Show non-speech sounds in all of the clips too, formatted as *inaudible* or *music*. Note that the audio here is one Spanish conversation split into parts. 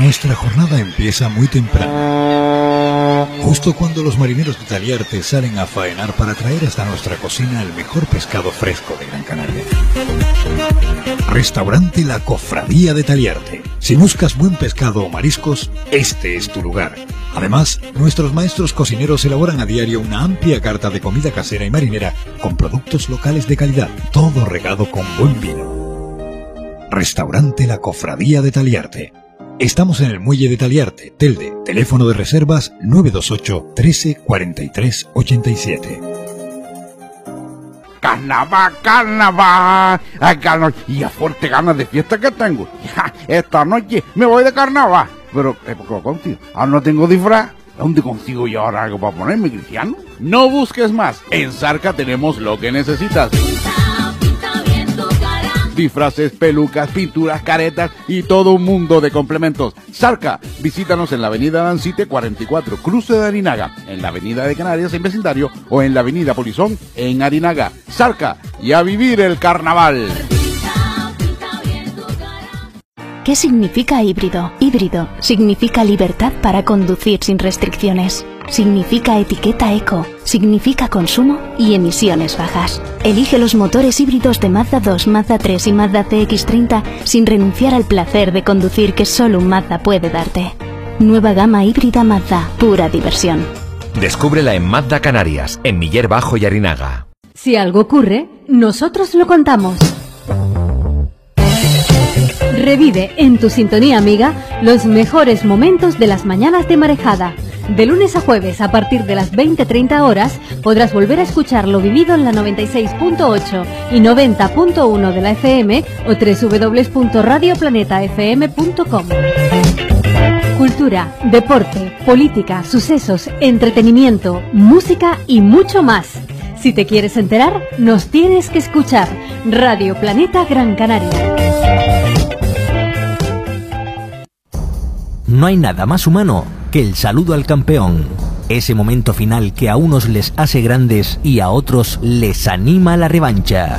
Nuestra jornada empieza muy temprano. Justo cuando los marineros de Taliarte salen a faenar para traer hasta nuestra cocina el mejor pescado fresco de Gran Canaria. Restaurante La Cofradía de Taliarte. Si buscas buen pescado o mariscos, este es tu lugar. Además, nuestros maestros cocineros elaboran a diario una amplia carta de comida casera y marinera con productos locales de calidad, todo regado con buen vino. Restaurante La Cofradía de Taliarte. Estamos en el muelle de Taliarte, Telde. Teléfono de reservas 928 13 43 87. Carnaval, carnaval, Ay, carnaval. y a fuerte ganas de fiesta que tengo. *laughs* Esta noche me voy de carnaval. Pero, eh, ¿qué contigo? Ahora no tengo disfraz. ¿Dónde consigo yo ahora algo para ponerme, Cristiano? No busques más. En Zarca tenemos lo que necesitas. Disfraces, pelucas, pinturas, caretas y todo un mundo de complementos. Zarca, visítanos en la avenida Dancite 44, cruce de Arinaga, en la avenida de Canarias en vecindario o en la avenida Polizón en Arinaga. Zarca, y a vivir el carnaval. ¿Qué significa híbrido? Híbrido significa libertad para conducir sin restricciones. Significa etiqueta eco. Significa consumo y emisiones bajas. Elige los motores híbridos de Mazda 2, Mazda 3 y Mazda CX30 sin renunciar al placer de conducir que solo un Mazda puede darte. Nueva gama híbrida Mazda, pura diversión. Descúbrela en Mazda Canarias, en Miller Bajo y Arinaga. Si algo ocurre, nosotros lo contamos. Revive en tu sintonía amiga los mejores momentos de las mañanas de marejada. De lunes a jueves a partir de las 20-30 horas podrás volver a escuchar lo vivido en la 96.8 y 90.1 de la FM o www.radioplanetafm.com. Cultura, deporte, política, sucesos, entretenimiento, música y mucho más. Si te quieres enterar, nos tienes que escuchar. Radio Planeta Gran Canaria. No hay nada más humano que el saludo al campeón. Ese momento final que a unos les hace grandes y a otros les anima la revancha.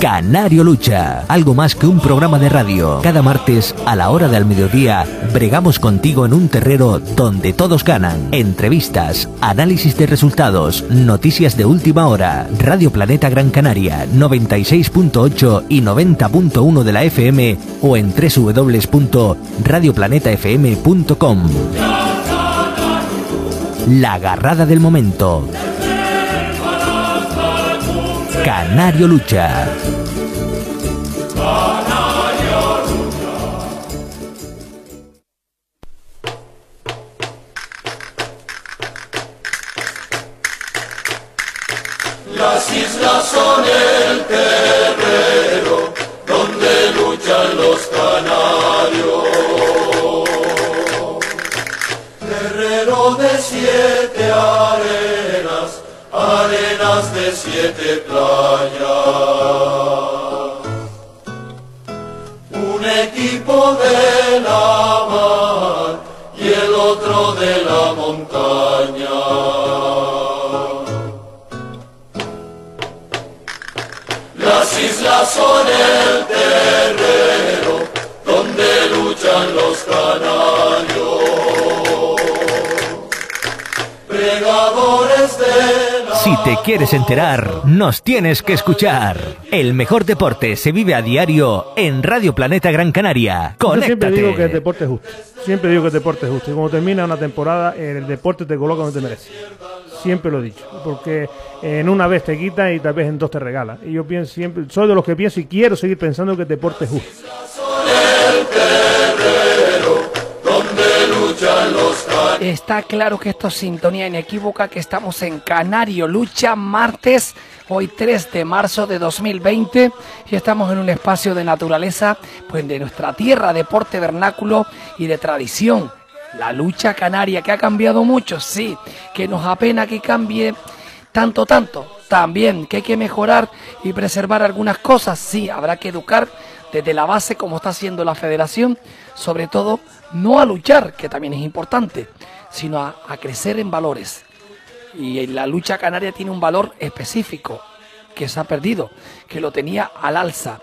Canario Lucha, algo más que un programa de radio. Cada martes a la hora del mediodía bregamos contigo en un terrero donde todos ganan. Entrevistas, análisis de resultados, noticias de última hora. Radio Planeta Gran Canaria 96.8 y 90.1 de la FM o en www.radioplanetafm.com. La agarrada del momento. Canario Lucha. Las islas son el terreno donde luchan los canarios. Terreno de siete arenas, arenas de siete playas. Un equipo de la mar y el otro de la montaña. Las islas son el terreno donde luchan los canarios. Pregadores de Si te quieres enterar, nos tienes que escuchar. El mejor deporte se vive a diario en Radio Planeta Gran Canaria. Yo siempre digo que el Conéctate. deporte es justo. Siempre digo que el deporte es justo. Y cuando termina una temporada, el deporte te coloca donde te merece. Siempre lo he dicho. Porque en una vez te quita y tal vez en dos te regala. Y yo pienso siempre, soy de los que pienso y quiero seguir pensando que el deporte es justo. donde luchan los. Está claro que esto es sintonía inequívoca, que estamos en Canario Lucha, martes, hoy 3 de marzo de 2020, y estamos en un espacio de naturaleza, pues de nuestra tierra, deporte vernáculo y de tradición. La lucha canaria, que ha cambiado mucho, sí, que nos apena que cambie tanto, tanto. También que hay que mejorar y preservar algunas cosas, sí, habrá que educar desde la base, como está haciendo la federación, sobre todo no a luchar, que también es importante, sino a, crecer en valores. Y la lucha canaria tiene un valor específico que se ha perdido, que lo tenía al alza.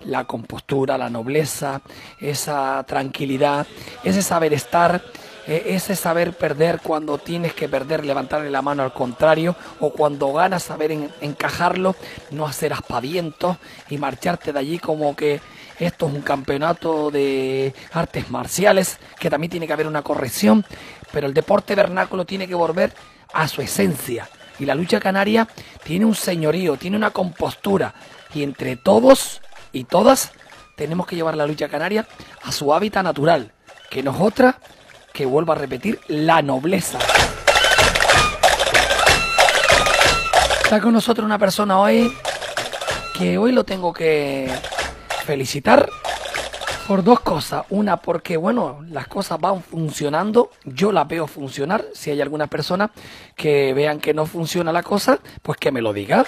la compostura, la nobleza, esa tranquilidad, ese saber estar, eh, ese saber perder cuando tienes que perder, levantarle la mano al contrario, o cuando ganas saber en- encajarlo, no hacer aspavientos y marcharte de allí como que esto es un campeonato de artes marciales, que también tiene que haber una corrección, pero el deporte vernáculo tiene que volver a su esencia. Y la lucha canaria tiene un señorío, tiene una compostura. Y entre todos y todas tenemos que llevar la lucha canaria a su hábitat natural, que no es otra que vuelvo a repetir, la nobleza. Está con nosotros una persona hoy que hoy lo tengo que felicitar por dos cosas. Una, porque bueno, las cosas van funcionando, yo las veo funcionar. Si hay alguna persona que vean que no funciona la cosa, pues que me lo diga.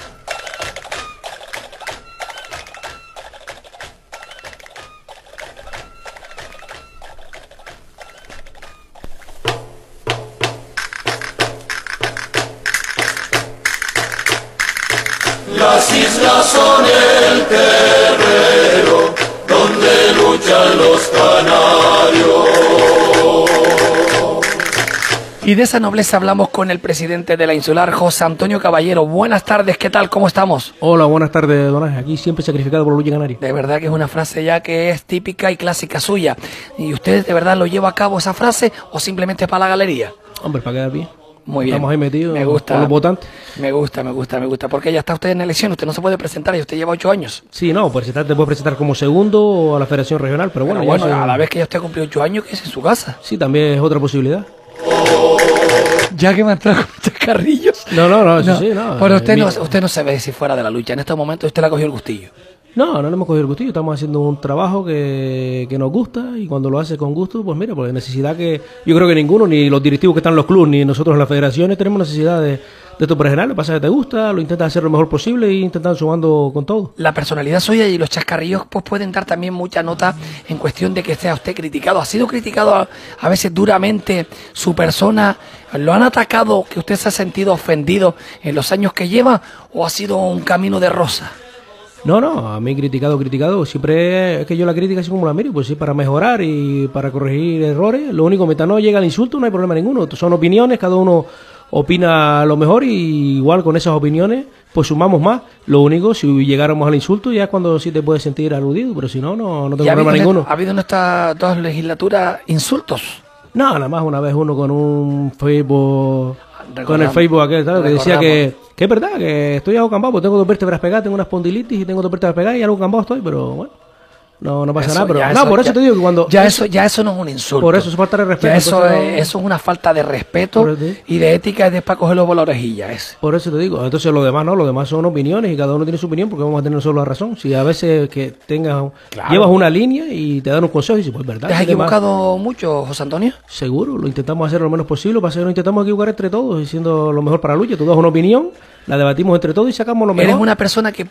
De esa nobleza hablamos con el presidente de la insular, José Antonio Caballero. Buenas tardes, ¿qué tal? ¿Cómo estamos? Hola, buenas tardes, don Ángel. Aquí siempre sacrificado por la lucha canaria. De verdad que es una frase ya que es típica y clásica suya. ¿Y usted de verdad lo lleva a cabo esa frase o simplemente es para la galería? Hombre, para quedar bien. Muy bien. Estamos ahí metidos Me gusta. con los votantes. Me gusta, me gusta, me gusta. Porque ya está usted en elección, usted no se puede presentar y usted lleva ocho años. Sí, no, pues te puedes presentar como segundo a la Federación Regional, pero bueno, Pero bueno, ya a la vez que ya usted cumplió ocho años, que es en su casa. Sí, también es otra posibilidad. Ya que me han traído *laughs* con chascarrillos. No, no, no, eso sí, no. Pero Eh, usted no, usted no se ve si fuera de la lucha. En estos momentos usted le ha cogido el gustillo. No, no le hemos cogido el gustillo, estamos haciendo un trabajo que, que nos gusta y cuando lo hace con gusto, pues mira, pues necesidad que yo creo que ninguno, ni los directivos que están en los clubes, ni nosotros en las federaciones tenemos necesidad de, de por general, lo pasa que te gusta, lo intentas hacer lo mejor posible y intentan sumando con todo. La personalidad suya y los chascarrillos pues pueden dar también mucha nota en cuestión de que sea usted criticado. ¿Ha sido criticado a, a veces duramente su persona? ¿Lo han atacado que usted se ha sentido ofendido en los años que lleva o ha sido un camino de rosa? No, no, a mí criticado, criticado, siempre es que yo la crítica así como la miro, pues sí, para mejorar y para corregir errores. Lo único, mientras no llega el insulto, no hay problema ninguno. Son opiniones, cada uno opina lo mejor y igual con esas opiniones, pues sumamos más. Lo único, si llegáramos al insulto, ya es cuando sí te puedes sentir aludido, pero si no, no, no tengo ¿Y ha habido, problema ninguno. ha habido en estas dos legislaturas insultos? No, nada más una vez uno con un Facebook, con el Facebook aquel, que decía que, que es verdad, que estoy algo campado, porque tengo dos vértebras pegadas, tengo una espondilitis y tengo dos vértebras pegadas y algo campado estoy, pero bueno, no, no pasa Eso- nada. Pero, no, por eso ya- te digo que cuando... Ya eso, ya eso no es un insulto. Por eso es falta de respeto, Ya eso, es, no- eso es una falta de respeto eso- y de ética y de para cogerlo por la orejilla. ese. Por eso te digo, entonces lo demás no, lo demás son opiniones y cada uno tiene su opinión porque vamos a tener solo la razón. Si a veces que tengas, Claro. llevas una línea y te dan un consejo y dices, pues verdad. ¿Te has equivocado mucho, José Antonio? Seguro, lo intentamos hacer lo menos posible, para que nos intentamos equivocar entre todos, diciendo lo mejor para la lucha. Tú das una opinión, la debatimos entre todos y sacamos lo mejor. Eres una persona que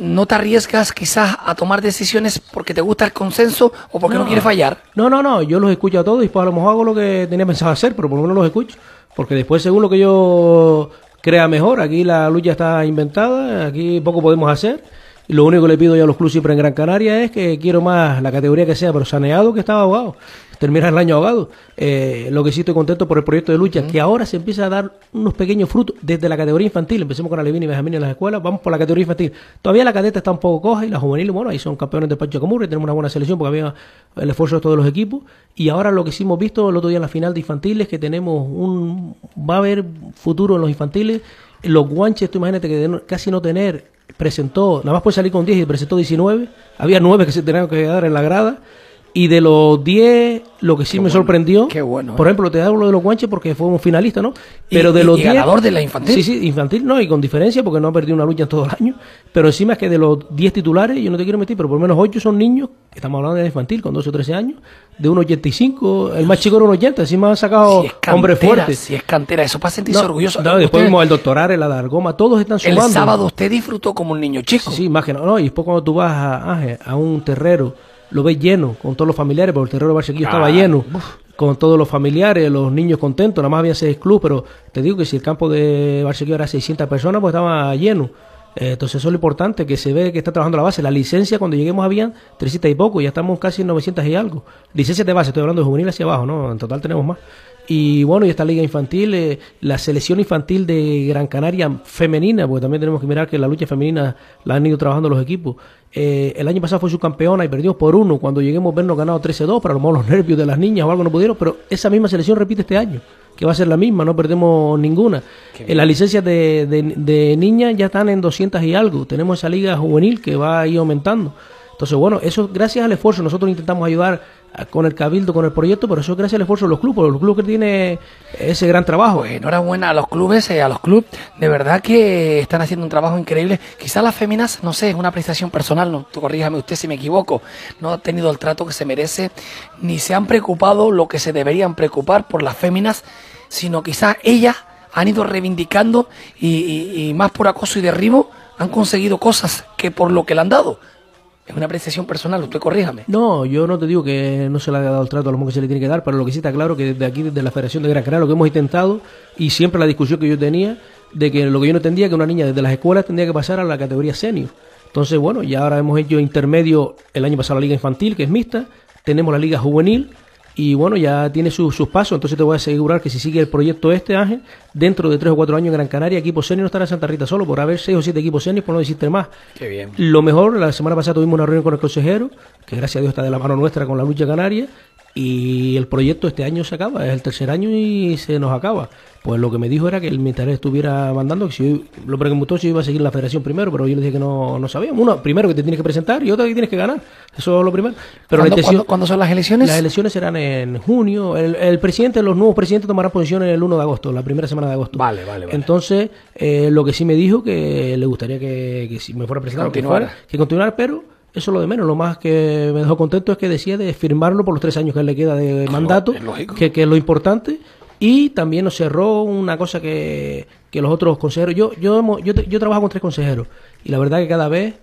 no te arriesgas quizás a tomar decisiones porque te gusta el consenso o porque no, quieres fallar. No, no, no, yo los escucho a todos y pues a lo mejor hago lo que tenía pensado hacer, pero por lo menos los escucho. Porque después, según lo que yo crea mejor, aquí la lucha está inventada, aquí poco podemos hacer. Y lo único que le pido yo a los clubes siempre en Gran Canaria es que quiero más la categoría que sea, pero saneado que estaba ahogado. Terminar el año ahogado. Eh, lo que sí estoy contento por el proyecto de lucha, que ahora se empieza a dar unos pequeños frutos desde la categoría infantil. Empecemos con Alevín y Benjamín en las escuelas, vamos por la categoría infantil. Todavía la cadeta está un poco coja y la juvenil, bueno, ahí son campeones de Pancho Camurri, tenemos una buena selección porque había el esfuerzo de todos los equipos. Y ahora lo que sí hemos visto el otro día en la final de infantiles, que tenemos un. va a haber futuro en los infantiles. Los guanches, tú imagínate que de no- casi no tener, presentó, nada más puede salir con 10 y presentó 19. Había 9 que se tenían que quedar en la grada. Y de los 10, lo que sí me sorprendió, qué bueno, por eh. ejemplo, te hablo de los guanches porque fue un finalista, ¿no? Y- Pero de y- los y 10 ganador de la infantil. Sí, sí, infantil, no, y con diferencia porque no ha perdido una lucha en todo el año. Pero encima es que de los 10 titulares, yo no te quiero meter, pero por lo menos 8 son niños, estamos hablando de infantil, con 12 o 13 años, de 1,85, el más chico era 1,80, encima han sacado Si es hombres fuertes. Si es cantera, eso para sentirse No, orgulloso. no, después vimos el doctorar, el Adargoma, todos están el sumando. sábado usted disfrutó como un niño chico. Sí, sí, más que nada, no, y después cuando tú vas a un terrero, lo ves lleno, con todos los familiares, porque el terrero de Barsequillo estaba lleno, con todos los familiares, los niños contentos, nada más había seis clubes, pero te digo que si el campo de Barsequillo era 600 personas, pues estaba lleno. Eh, entonces eso es lo importante, que se ve que está trabajando la base. La licencia, cuando lleguemos habían 300 y poco, ya estamos casi en 900 y algo. Licencias de base, estoy hablando de juvenil hacia abajo, ¿no? En total tenemos más. Y bueno, y esta liga infantil, eh, la selección infantil de Gran Canaria femenina, porque también tenemos que mirar que la lucha femenina la han ido trabajando los equipos. Eh, el año pasado fue subcampeona y perdimos por uno. Cuando lleguemos a vernos ganado 13-2, para lo mejor los nervios de las niñas o algo no pudieron, pero esa misma selección repite este año, que va a ser la misma, no perdemos ninguna. En las licencias de, de, de niñas ya están en 200 y algo. Tenemos esa liga juvenil que va a ir aumentando. Entonces, bueno, eso gracias al esfuerzo. Nosotros intentamos ayudar con el cabildo, con el proyecto, pero eso es gracias al esfuerzo de los clubes, los clubes que tienen ese gran trabajo. Pues enhorabuena a los clubes, eh, a los clubes, de verdad que están haciendo un trabajo increíble. Quizás las féminas, no sé, es una apreciación personal, no, tú corríjame usted si me equivoco, no han tenido el trato que se merece, ni se han preocupado lo que se deberían preocupar por las féminas, sino quizás ellas han ido reivindicando y- y más por acoso y derribo han conseguido cosas que por lo que le han dado. Es una apreciación personal, usted corríjame. No, yo no te digo que no se le haya dado el trato a lo mejor que se le tiene que dar, pero lo que sí está claro que desde aquí, desde la Federación de Gran Canaria, lo que hemos intentado, y siempre la discusión que yo tenía, de que lo que yo no entendía, que una niña desde las escuelas tendría que pasar a la categoría senior. Entonces, bueno, ya ahora hemos hecho intermedio el año pasado la liga infantil, que es mixta, tenemos la liga juvenil, y bueno, ya tiene sus- sus pasos, entonces te voy a asegurar que si sigue el proyecto este, Ángel, dentro de tres o cuatro años en Gran Canaria, equipo senior no estará en Santa Rita solo, por haber seis o siete equipos senior, por no decirte más. Qué bien. Lo mejor, la semana pasada tuvimos una reunión con el consejero, que gracias a Dios está de la mano nuestra con la lucha canaria, y el proyecto este año se acaba, es el tercer año y se nos acaba. Pues lo que me dijo era que el militar estuviera mandando, que si yo- lo preguntó si yo iba a seguir la federación primero, pero yo le dije que no, no sabíamos. Uno, primero que te tienes que presentar y otro que tienes que ganar. Eso es lo primero. Pero la ¿Cuándo, intención- cuándo- cuándo son las elecciones? las elecciones serán en junio. El, el presidente, los nuevos presidentes tomarán posición el 1 de agosto, la primera semana de agosto. Vale, vale, vale. Entonces, eh, lo que sí me dijo que le gustaría que, que si me fuera presentado, que fuera, que continuara, pero eso es lo de menos. Lo más que me dejó contento es que decía de firmarlo por los tres años que le queda de mandato, es que, que es lo importante. Y también nos cerró una cosa que, que los otros consejeros. Yo, yo, yo, yo trabajo con tres consejeros y la verdad que cada vez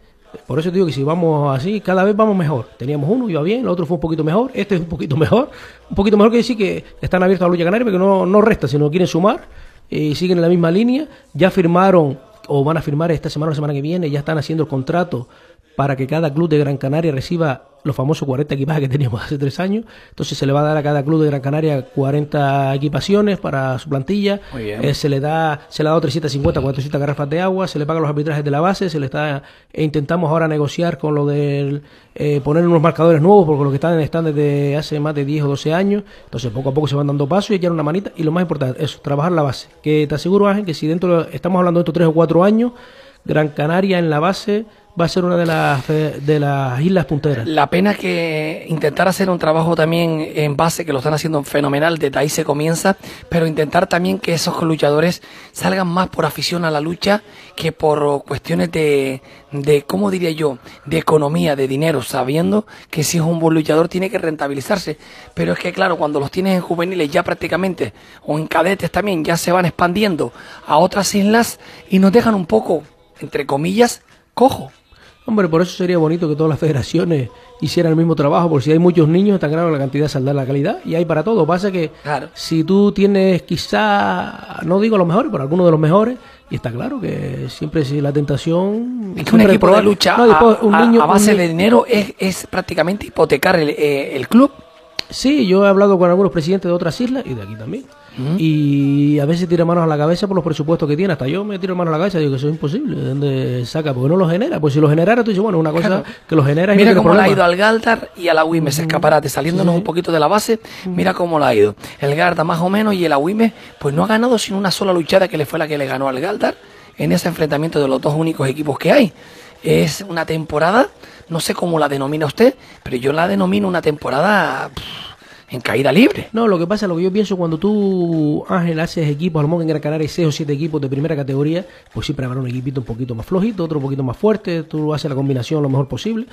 por eso te digo que si vamos así, cada vez vamos mejor. Teníamos uno, iba bien, el otro fue un poquito mejor, este es un poquito *laughs* mejor. Un poquito mejor que decir que están abiertos a la lucha canaria, porque no, no resta, sino quieren sumar y siguen en la misma línea. Ya firmaron, o van a firmar esta semana o la semana que viene, ya están haciendo el contrato para que cada club de Gran Canaria reciba los famosos 40 equipajes que teníamos hace tres años. Entonces se le va a dar a cada club de Gran Canaria 40 equipaciones para su plantilla. Eh, se le da se le ha dado 350, 400 garrafas de agua, se le pagan los arbitrajes de la base, se le está e intentamos ahora negociar con lo del eh, poner unos marcadores nuevos porque los que están están desde hace más de 10 o 12 años. Entonces poco a poco se van dando pasos y echar una manita y lo más importante eso, trabajar la base. Que te aseguro Ángel que si dentro de- estamos hablando de estos 3 o 4 años, Gran Canaria en la base va a ser una de las de las islas punteras. La pena que intentar hacer un trabajo también en base, que lo están haciendo fenomenal, desde ahí se comienza, pero intentar también que esos luchadores salgan más por afición a la lucha que por cuestiones de, de ¿cómo diría yo?, de economía, de dinero, sabiendo que si es un buen luchador tiene que rentabilizarse. Pero es que claro, cuando los tienes en juveniles ya prácticamente, o en cadetes también, ya se van expandiendo a otras islas y nos dejan un poco, entre comillas, cojo. Hombre, por eso sería bonito que todas las federaciones hicieran el mismo trabajo, porque si hay muchos niños, está claro que la cantidad saldrá la calidad, y hay para todo. Pasa que Claro. si tú tienes quizá, no digo los mejores, pero algunos de los mejores, y está claro que siempre si la tentación... Es que un equipo de lucha No, después a, un niño- a base un de dinero es, es prácticamente hipotecar el, eh, el club. Sí, yo he hablado con algunos presidentes de otras islas y de aquí también. Y a veces tira manos a la cabeza por los presupuestos que tiene. Hasta yo me tiro manos a la cabeza y digo que eso es imposible. ¿De dónde saca? Porque no lo genera. Pues si lo generara, tú dices, bueno, una cosa Claro. que lo genera y Mira no cómo le ha problema. ido al Galdar y a la Wimes Escaparate, saliéndonos un poquito de la base, mira cómo le ha ido. El Garda más o menos y el Wimes, pues no ha ganado sin una sola luchada que le fue la que le ganó al Galdar en ese enfrentamiento de los dos únicos equipos que hay. Es una temporada, no sé cómo la denomina usted, pero yo la denomino una temporada pff, en caída libre. No, lo que pasa, lo que yo pienso cuando tú, Ángel, haces equipos, a lo mejor en Gran Canaria hay 6 o 7 equipos de primera categoría, pues siempre habrá un equipito un poquito más flojito, otro un poquito más fuerte, tú haces la combinación lo mejor posible.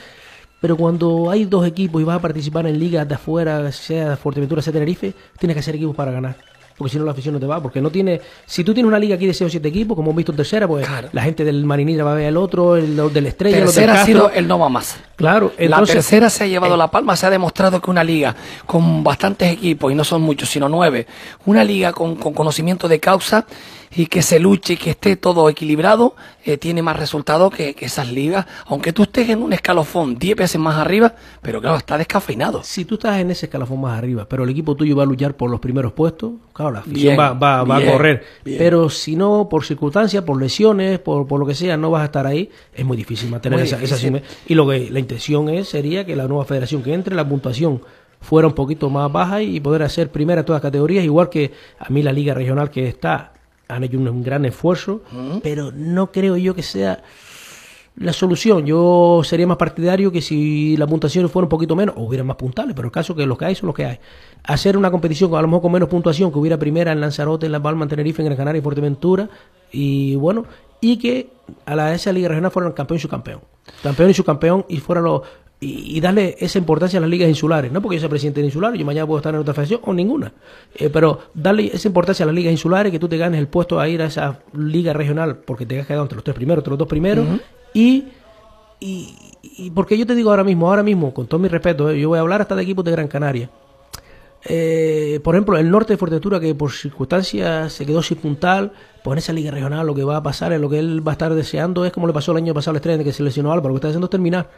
Pero cuando hay dos equipos y vas a participar en ligas de afuera, sea Fuerteventura, sea Tenerife, tienes que hacer equipos para ganar. Porque si no la afición no te va, porque no tiene... Si tú tienes una liga aquí de 6 o 7 equipos, como hemos visto en tercera, pues la gente del Marinira va a ver al otro, el del Estrella, del Tercera ha sido el no va más. Claro, la entonces... tercera se ha llevado la palma, se ha demostrado que una liga con bastantes equipos, y no son muchos, sino nueve, una liga con, con conocimiento de causa, y que se luche y que esté todo equilibrado, eh, tiene más resultado que, que esas ligas, aunque tú estés en un escalofón 10 veces más arriba, pero claro, está descafeinado. Si tú estás en ese escalafón más arriba, pero el equipo tuyo va a luchar por los primeros puestos, claro, la afición Bien, va, va- va a correr. bien. Pero si no, por circunstancias, por lesiones, por, por lo que sea, no vas a estar ahí, es muy difícil mantener Muy esa, esa difícil. sime- Y lo que la intención es sería que la nueva federación que entre, la puntuación fuera un poquito más baja y poder hacer primera todas las categorías, igual que a mí la liga regional que está, han hecho un, gran esfuerzo, pero no creo yo que sea la solución. Yo sería más partidario que si la puntuación fuera un poquito menos, o hubiera más puntales, pero el caso que los que hay son los que hay. Hacer una competición a lo mejor con menos puntuación, que hubiera primera en Lanzarote, en La Palma, en Tenerife, en Gran Canaria y Fuerteventura, y bueno, y que a la esa liga regional fueran campeón y subcampeón. Campeón y subcampeón y fuera los y, y darle esa importancia a las ligas insulares, no porque yo sea presidente de insular, yo mañana puedo estar en otra federación o ninguna, Eh, pero darle esa importancia a las ligas insulares, que tú te ganes el puesto a ir a esa liga regional porque te has quedado entre los tres primeros, entre los dos primeros, y, y, y porque yo te digo ahora mismo, ahora mismo, con todo mi respeto, eh, yo voy a hablar hasta de equipos de Gran Canaria. Eh, por ejemplo, el norte de Fuerteventura, que por circunstancias se quedó sin puntal, pues en esa liga regional lo que va a pasar, es lo que él va a estar deseando, es como le pasó el año pasado al estrella de que se lesionó Álvaro, lo que está haciendo es terminar,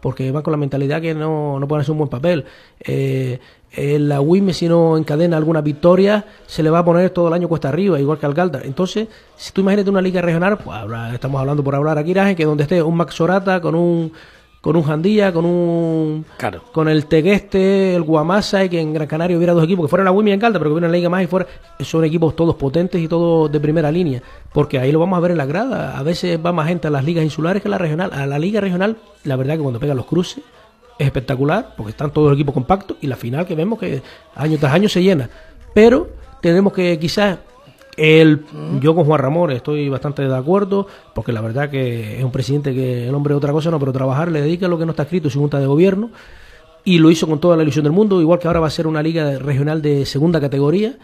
porque van con la mentalidad que no, no pueden hacer un buen papel. Eh, eh, la WIME, si no encadena alguna victoria, se le va a poner todo el año cuesta arriba, igual que al. Entonces, si tú imagínate una liga regional, pues estamos hablando por hablar aquí, Iraje, que donde esté un Max Sorata con un con un Jandía, con un Claro. con el Tegueste, el Guamasa, y que en Gran Canaria hubiera dos equipos, que fuera la Wimi y en Calda, pero que hubiera una liga más y fuera, son equipos todos potentes y todos de primera línea, porque ahí lo vamos a ver en la grada, a veces va más gente a las ligas insulares que a la regional, a la liga regional, la verdad que cuando pegan los cruces es espectacular, porque están todos los equipos compactos, y la final que vemos que año tras año se llena, pero tenemos que quizás el, yo con Juan Ramón estoy bastante de acuerdo, porque la verdad que es un presidente que el hombre otra cosa no, pero trabajar le dedica lo que no está escrito en su junta de gobierno y lo hizo con toda la ilusión del mundo, igual que ahora va a ser una liga regional de segunda categoría,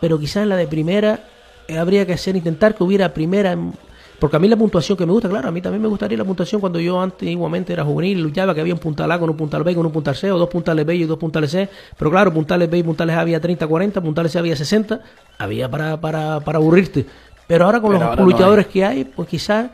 pero quizás en la de primera eh, habría que hacer intentar que hubiera primera, en- porque a mí la puntuación que me gusta, claro, a mí también me gustaría la puntuación cuando yo antiguamente era juvenil y luchaba, que había un puntal A con un puntal B con un puntal C, o dos puntales B y dos puntales C, pero claro, puntales B y puntales A había 30, 40, puntales C había 60, había para, para, para aburrirte. Pero ahora con Pero los ahora no luchadores que hay, pues quizás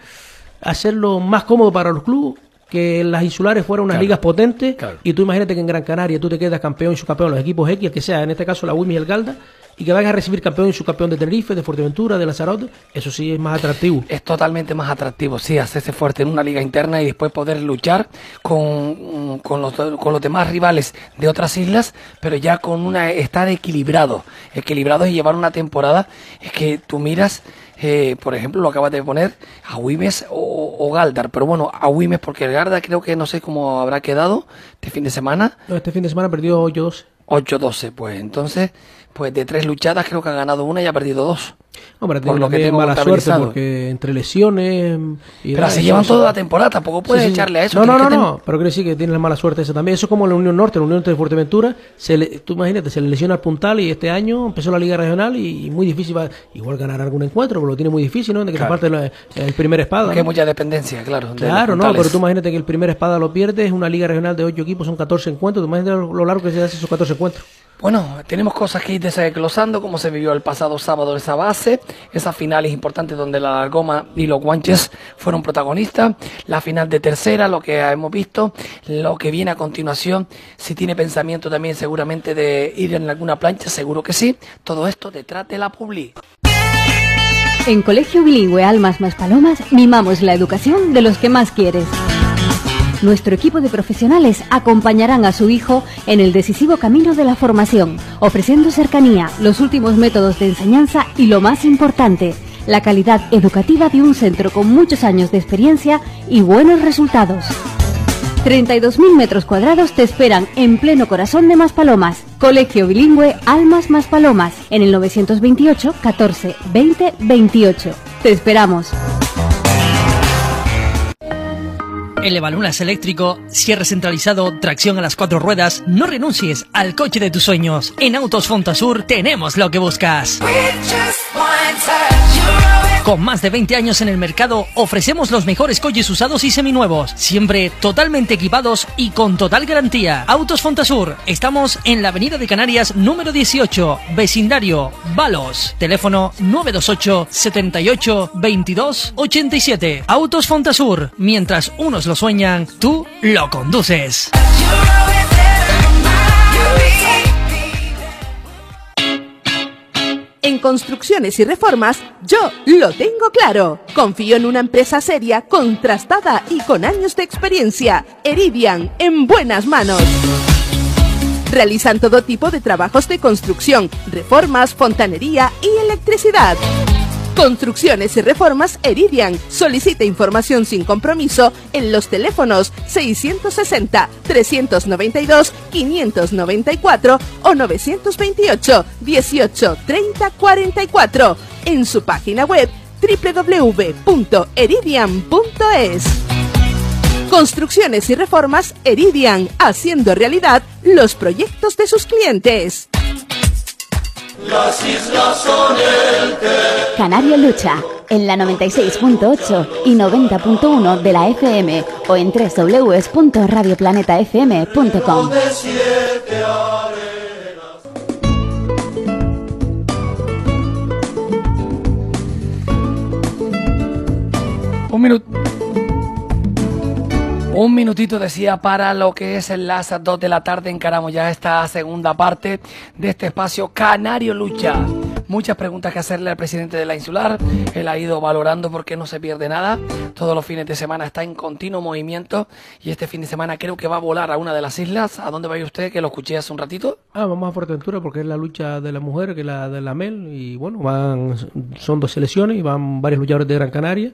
hacerlo más cómodo para los clubes, que las insulares fueran unas Claro. ligas potentes, Claro. y tú imagínate que en Gran Canaria tú te quedas campeón y subcampeón, los equipos X, el que sea, en este caso la WIMI y el Galda, y que vayas a recibir campeón y subcampeón de Tenerife, de Fuerteventura, de Lanzarote, eso sí es más atractivo. Es totalmente más atractivo, sí, hacerse fuerte en una liga interna y después poder luchar con, con, los, con los demás rivales de otras islas, pero ya con una estar equilibrado. Equilibrado y llevar una temporada. Es que tú miras, eh, por ejemplo, lo acabas de poner, a Wimes o, o Galdar, pero bueno, a Wimes porque el Galdar creo que no sé cómo habrá quedado este fin de semana. No, Este fin de semana perdió 8-12. 8-12, pues entonces, pues de tres luchadas creo que ha ganado una y ha perdido dos. Hombre, Por lo que tengo mala suerte porque entre lesiones. Y pero se llevan toda la temporada, tampoco puedes echarle a eso. No, no, no, pero quiero decir que tiene la mala suerte esa también. Eso es como la Unión Norte, la Unión Norte de Fuerteventura. Se le, tú imagínate, se le lesiona al puntal y este año empezó la Liga Regional y, muy difícil va igual ganar algún encuentro, pero lo tiene muy difícil, ¿no? De que claro. se parte el primer espada. Que hay mucha dependencia, claro. Claro, no, pero tú imagínate que el primer espada lo pierdes, es una Liga Regional de 8 equipos, son 14 encuentros. Tú imagínate lo, largo que se hace esos 14 encuentros. Bueno, tenemos cosas que ir desglosando, como se vivió el pasado sábado el Sabás esas finales importantes donde la goma y los guanches fueron protagonistas, la final de tercera, lo que hemos visto, lo que viene a continuación, si tiene pensamiento también seguramente de ir en alguna plancha, seguro que sí, todo esto detrás de la publi. En Colegio Bilingüe Almas Más Palomas mimamos la educación de los que más quieres. Nuestro equipo de profesionales acompañarán a su hijo en el decisivo camino de la formación, ofreciendo cercanía, los últimos métodos de enseñanza y lo más importante, la calidad educativa de un centro con muchos años de experiencia y buenos resultados. 32.000 metros cuadrados te esperan en pleno corazón de Maspalomas. Colegio Bilingüe Almas Maspalomas en el 928 14 20 28. Te esperamos. Elevalunas eléctrico, cierre centralizado, tracción a las cuatro ruedas. No renuncies al coche de tus sueños. En Autos Fontasur tenemos lo que buscas. Con más de 20 años en el mercado, ofrecemos los mejores coches usados y seminuevos, siempre totalmente equipados y con total garantía. Autos Fontasur, estamos en la Avenida de Canarias número 18, vecindario Balos, teléfono 928 78 22 87. Autos Fontasur, mientras unos lo sueñan, tú lo conduces. En construcciones y reformas, yo lo tengo claro. Confío en una empresa seria, contrastada y con años de experiencia. Eridian, en buenas manos. Realizan todo tipo de trabajos de construcción, reformas, fontanería y electricidad. Construcciones y reformas Eridian. Solicita información sin compromiso en los teléfonos 660 392 594 o 928 18 30 44 en su página web www.eridian.es. Construcciones y reformas Eridian, haciendo realidad los proyectos de sus clientes. Las islas son el que Canario Lucha, en la 96.8 y 90.1 de la FM o en www.radioplanetafm.com. Un minuto. Un minutito decía para lo que es las 2 de la tarde. Encaramos ya esta segunda parte de este espacio Canario Lucha. Muchas preguntas que hacerle al presidente de la insular. Él ha ido valorando porque no se pierde nada. Todos los fines de semana está en continuo movimiento. Y este fin de semana creo que va a volar a una de las islas. ¿A dónde va usted? Que lo escuché hace un ratito. Ah, vamos a Fuerteventura porque es la lucha de la mujer, que es la de la MEL. Y bueno, van son dos selecciones y van varios luchadores de Gran Canaria.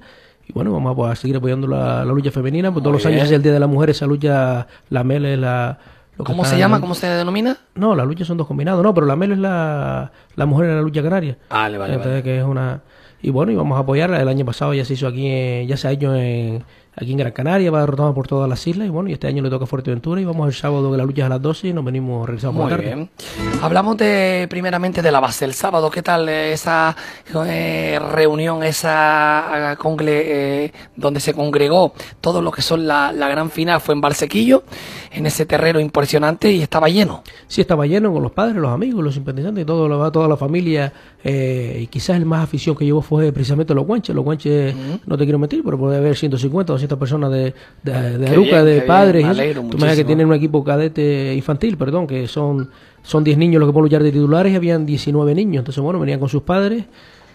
Y bueno, vamos a seguir apoyando la, la lucha femenina. Pues todos los años es el Día de la Mujer, esa lucha, la MEL es la... lo ¿Cómo se llama? ¿Cómo se denomina? No, las luchas son dos combinados, no, pero la MEL es la, la mujer en la lucha canaria. Vale, vale, Entonces, vale. que es una... Y bueno, y vamos a apoyarla. El año pasado ya se hizo aquí, en- ya se ha hecho en, aquí en Gran Canaria, va derrotado por todas las islas. Y bueno, y este año le toca Fuerteventura y vamos el sábado que la lucha es a las 12 y nos venimos regresamos por Muy la tarde. bien. Hablamos de primeramente de la base el sábado. ¿Qué tal eh, esa eh, reunión, esa eh, congle- eh, donde se congregó todo lo que son la, la gran final? Fue en Valsequillo, en ese terreno impresionante y estaba lleno. Sí, estaba lleno con los padres, los amigos, los simpatizantes y todo, lo- toda la familia. eh, y quizás el más afición que llevó fue precisamente los guanches. Los guanches, no te quiero mentir, pero puede haber 150 o 200 personas de, de, de Aruca, bien, de padres. bien, me alegro Tú que tienen un equipo cadete infantil, perdón, que son son 10 niños los que pueden luchar de titulares y habían 19 niños. Entonces, bueno, venían con sus padres,